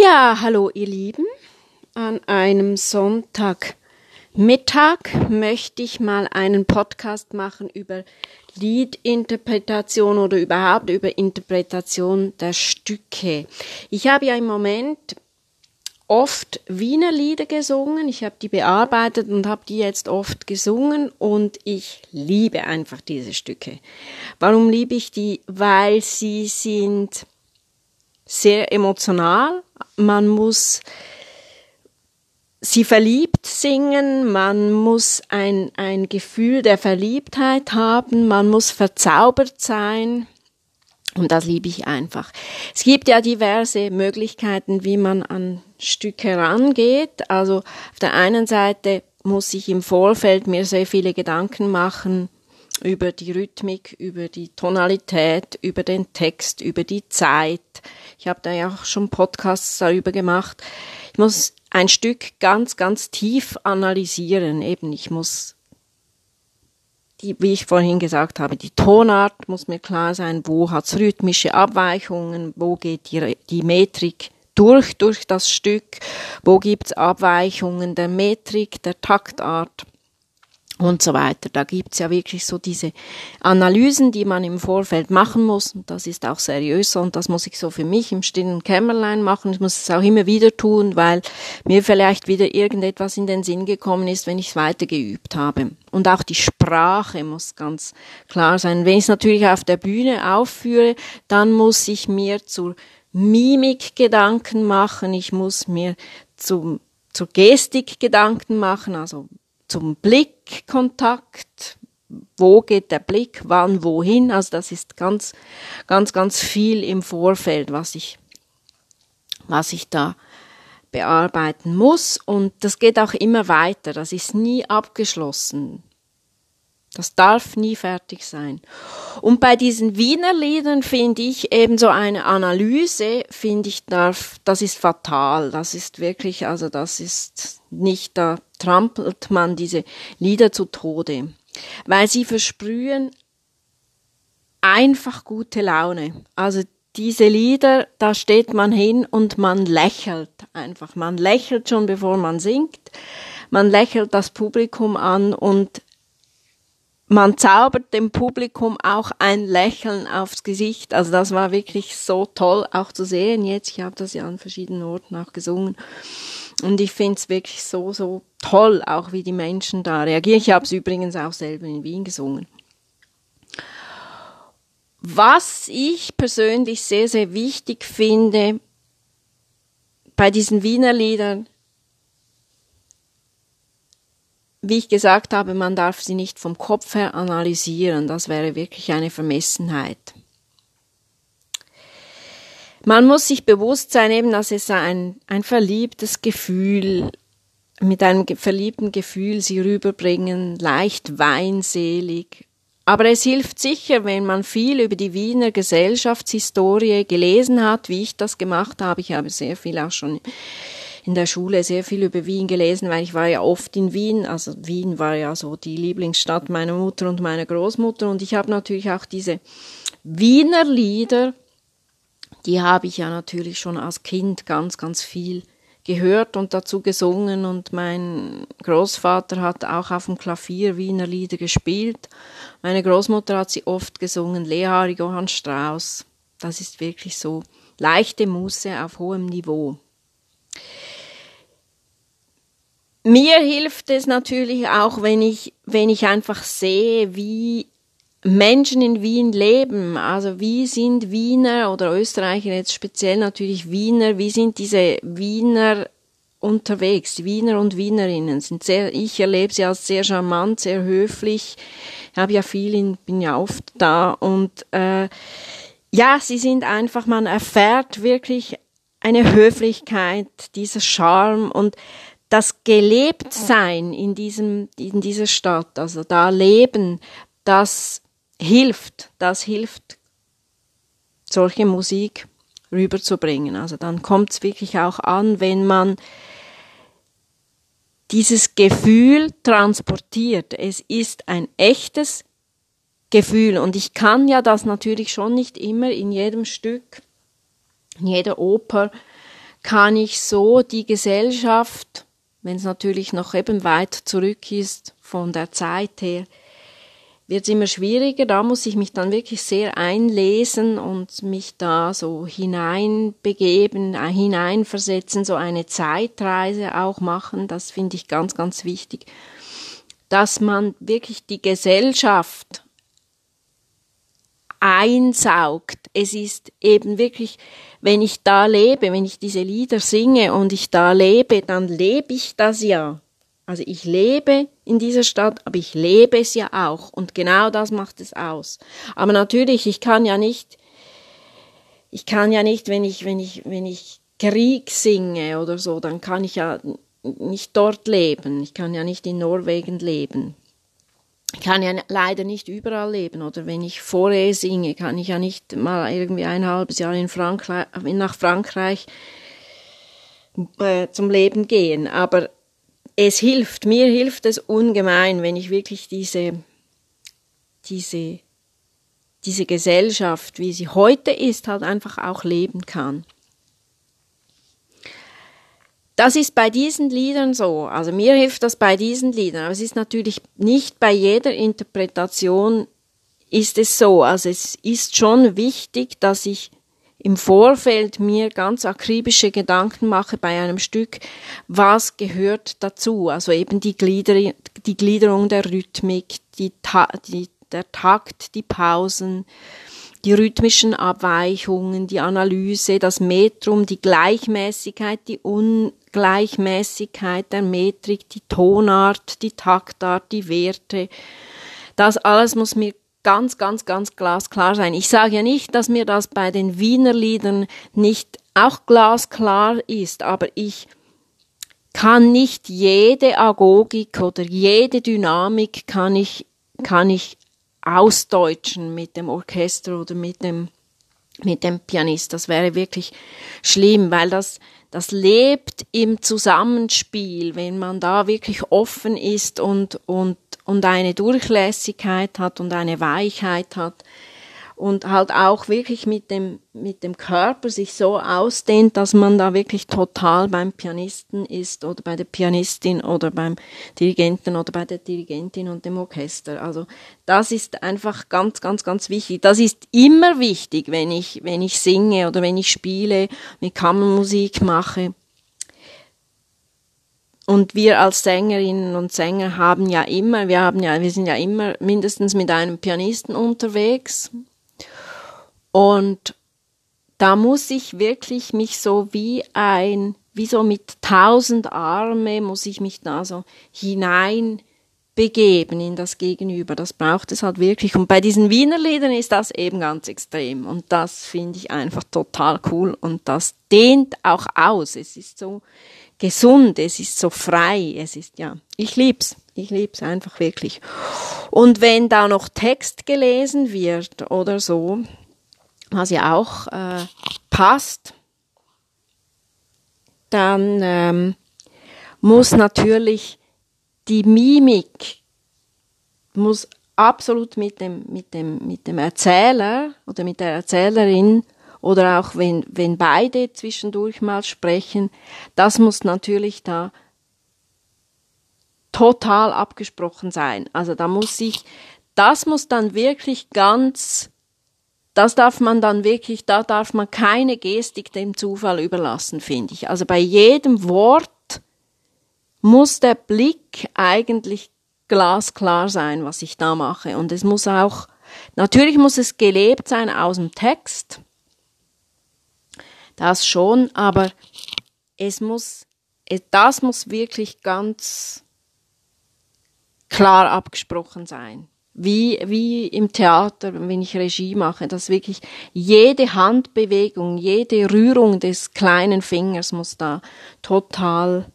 Ja, hallo ihr Lieben. An einem Sonntagmittag möchte ich mal einen Podcast machen über Liedinterpretation oder überhaupt über Interpretation der Stücke. Ich habe ja im Moment oft Wiener Lieder gesungen. Ich habe die bearbeitet und habe die jetzt oft gesungen und ich liebe einfach diese Stücke. Warum liebe ich die? Weil sie sind sehr emotional. Man muss sie verliebt singen, man muss ein, ein Gefühl der Verliebtheit haben, man muss verzaubert sein. Und das liebe ich einfach. Es gibt ja diverse Möglichkeiten, wie man an Stücke herangeht. Also auf der einen Seite muss ich im Vorfeld mir sehr viele Gedanken machen über die Rhythmik, über die Tonalität, über den Text, über die Zeit. Ich habe da ja auch schon Podcasts darüber gemacht. Ich muss ein Stück ganz, ganz tief analysieren. Eben, ich muss die, wie ich vorhin gesagt habe, die Tonart muss mir klar sein, wo hat's rhythmische Abweichungen, wo geht die, die Metrik durch, durch das Stück, wo gibt's Abweichungen der Metrik, der Taktart und so weiter. Da gibt's ja wirklich so diese Analysen, die man im Vorfeld machen muss. Und das ist auch seriös und das muss ich so für mich im stillen Kämmerlein machen. Ich muss es auch immer wieder tun, weil mir vielleicht wieder irgendetwas in den Sinn gekommen ist, wenn ich es weiter geübt habe. Und auch die Sprache muss ganz klar sein. Wenn ich es natürlich auf der Bühne aufführe, dann muss ich mir zur Mimik Gedanken machen. Ich muss mir zum zur Gestik Gedanken machen, also zum Blickkontakt. Wo geht der Blick? Wann? Wohin? Also das ist ganz, ganz, ganz viel im Vorfeld, was ich, was ich da bearbeiten muss. Und das geht auch immer weiter. Das ist nie abgeschlossen. Das darf nie fertig sein. Und bei diesen Wiener Liedern finde ich eben so eine Analyse, finde ich, darf, das ist fatal. Das ist wirklich, also das ist nicht, da trampelt man diese Lieder zu Tode. Weil sie versprühen einfach gute Laune. Also diese Lieder, da steht man hin und man lächelt einfach. Man lächelt schon bevor man singt. Man lächelt das Publikum an und man zaubert dem Publikum auch ein Lächeln aufs Gesicht. Also das war wirklich so toll auch zu sehen jetzt. Ich habe das ja an verschiedenen Orten auch gesungen. Und ich finde es wirklich so, so toll, auch wie die Menschen da reagieren. Ich habe es übrigens auch selber in Wien gesungen. Was ich persönlich sehr, sehr wichtig finde bei diesen Wiener Liedern, wie ich gesagt habe, man darf sie nicht vom Kopf her analysieren. Das wäre wirklich eine Vermessenheit. Man muss sich bewusst sein, eben, dass es ein, ein verliebtes Gefühl, mit einem verliebten Gefühl sie rüberbringen, leicht weinselig. Aber es hilft sicher, wenn man viel über die Wiener Gesellschaftshistorie gelesen hat, wie ich das gemacht habe. Ich habe sehr viel auch schon in der Schule sehr viel über Wien gelesen, weil ich war ja oft in Wien. Also Wien war ja so die Lieblingsstadt meiner Mutter und meiner Großmutter. Und ich habe natürlich auch diese Wiener Lieder, die habe ich ja natürlich schon als Kind ganz, ganz viel gehört und dazu gesungen und mein Großvater hat auch auf dem Klavier Wiener Lieder gespielt. Meine Großmutter hat sie oft gesungen, Lehari Johann Strauss. Das ist wirklich so leichte Muße auf hohem Niveau. Mir hilft es natürlich auch, wenn ich, wenn ich einfach sehe, wie Menschen in Wien leben. Also wie sind Wiener oder Österreicher jetzt speziell natürlich Wiener, wie sind diese Wiener unterwegs? Wiener und Wienerinnen sind sehr, ich erlebe sie als sehr charmant, sehr höflich. Ich habe ja viel, in, bin ja oft da und äh, ja, sie sind einfach, man erfährt wirklich eine Höflichkeit, dieser Charme und das Gelebtsein in diesem, in dieser Stadt, also da leben, das hilft, das hilft, solche Musik rüberzubringen. Also dann kommt es wirklich auch an, wenn man dieses Gefühl transportiert. Es ist ein echtes Gefühl und ich kann ja das natürlich schon nicht immer in jedem Stück, in jeder Oper kann ich so die Gesellschaft, wenn es natürlich noch eben weit zurück ist von der Zeit her, wird es immer schwieriger. Da muss ich mich dann wirklich sehr einlesen und mich da so hineinbegeben, äh, hineinversetzen, so eine Zeitreise auch machen. Das finde ich ganz, ganz wichtig, dass man wirklich die Gesellschaft einsaugt. Es ist eben wirklich, wenn ich da lebe, wenn ich diese Lieder singe und ich da lebe, dann lebe ich das ja. Also ich lebe in dieser Stadt, aber ich lebe es ja auch. Und genau das macht es aus. Aber natürlich, ich kann ja nicht, ich kann ja nicht, wenn ich, wenn ich, wenn ich Krieg singe oder so, dann kann ich ja nicht dort leben. Ich kann ja nicht in Norwegen leben. Ich kann ja leider nicht überall leben. Oder wenn ich Forêt singe, kann ich ja nicht mal irgendwie ein halbes Jahr in Frankreich, nach Frankreich äh, zum Leben gehen. Aber es hilft, mir hilft es ungemein, wenn ich wirklich diese, diese, diese Gesellschaft, wie sie heute ist, halt einfach auch leben kann. Das ist bei diesen Liedern so. Also mir hilft das bei diesen Liedern. Aber es ist natürlich nicht bei jeder Interpretation ist es so. Also es ist schon wichtig, dass ich im Vorfeld mir ganz akribische Gedanken mache bei einem Stück, was gehört dazu. Also eben die, Glieder, die Gliederung der Rhythmik, die, die, der Takt, die Pausen, die rhythmischen Abweichungen, die Analyse, das Metrum, die Gleichmäßigkeit, die Ungleichmäßigkeit der Metrik, die Tonart, die Taktart, die Werte. Das alles muss mir ganz, ganz, ganz glasklar sein. Ich sage ja nicht, dass mir das bei den Wiener Liedern nicht auch glasklar ist, aber ich kann nicht jede Agogik oder jede Dynamik kann ich, kann ich ausdeutschen mit dem Orchester oder mit dem, mit dem Pianist. Das wäre wirklich schlimm, weil das, das lebt im Zusammenspiel, wenn man da wirklich offen ist und, und und eine Durchlässigkeit hat und eine Weichheit hat und halt auch wirklich mit dem, mit dem Körper sich so ausdehnt, dass man da wirklich total beim Pianisten ist oder bei der Pianistin oder beim Dirigenten oder bei der Dirigentin und dem Orchester. Also das ist einfach ganz, ganz, ganz wichtig. Das ist immer wichtig, wenn ich, wenn ich singe oder wenn ich spiele, mit Kammermusik mache und wir als Sängerinnen und Sänger haben ja immer, wir haben ja, wir sind ja immer mindestens mit einem Pianisten unterwegs. Und da muss ich wirklich mich so wie ein, wie so mit tausend Arme muss ich mich da so hinein begeben in das Gegenüber. Das braucht es halt wirklich. Und bei diesen Wiener Liedern ist das eben ganz extrem. Und das finde ich einfach total cool. Und das dehnt auch aus. Es ist so, gesund, es ist so frei, es ist ja, ich lieb's, ich lieb's einfach wirklich. Und wenn da noch Text gelesen wird oder so, was ja auch äh, passt, dann ähm, muss natürlich die Mimik muss absolut mit dem, mit dem, mit dem Erzähler oder mit der Erzählerin oder auch wenn, wenn beide zwischendurch mal sprechen, das muss natürlich da total abgesprochen sein. Also da muss ich, das muss dann wirklich ganz, das darf man dann wirklich, da darf man keine Gestik dem Zufall überlassen, finde ich. Also bei jedem Wort muss der Blick eigentlich glasklar sein, was ich da mache. Und es muss auch, natürlich muss es gelebt sein aus dem Text, das schon, aber es muss, das muss wirklich ganz klar abgesprochen sein. Wie, wie im Theater, wenn ich Regie mache, dass wirklich jede Handbewegung, jede Rührung des kleinen Fingers muss da total,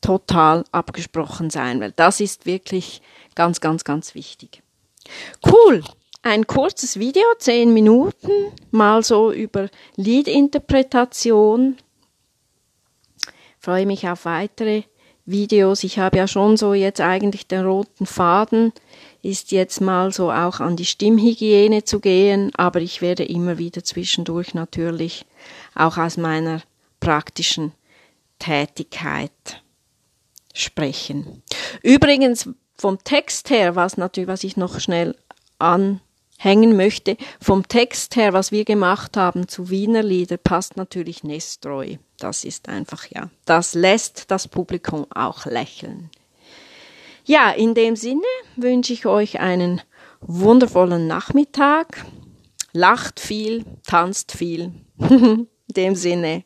total abgesprochen sein, weil das ist wirklich ganz, ganz, ganz wichtig. Cool ein kurzes Video, zehn Minuten, mal so über Liedinterpretation. Freue mich auf weitere Videos. Ich habe ja schon so jetzt eigentlich den roten Faden ist jetzt mal so auch an die Stimmhygiene zu gehen, aber ich werde immer wieder zwischendurch natürlich auch aus meiner praktischen Tätigkeit sprechen. Übrigens vom Text her, was natürlich, was ich noch schnell anhängen möchte, vom Text her, was wir gemacht haben zu Wiener Lieder, passt natürlich Nestroy. Das ist einfach, ja, das lässt das Publikum auch lächeln. Ja, in dem Sinne wünsche ich euch einen wundervollen Nachmittag. Lacht viel, tanzt viel. in dem Sinne,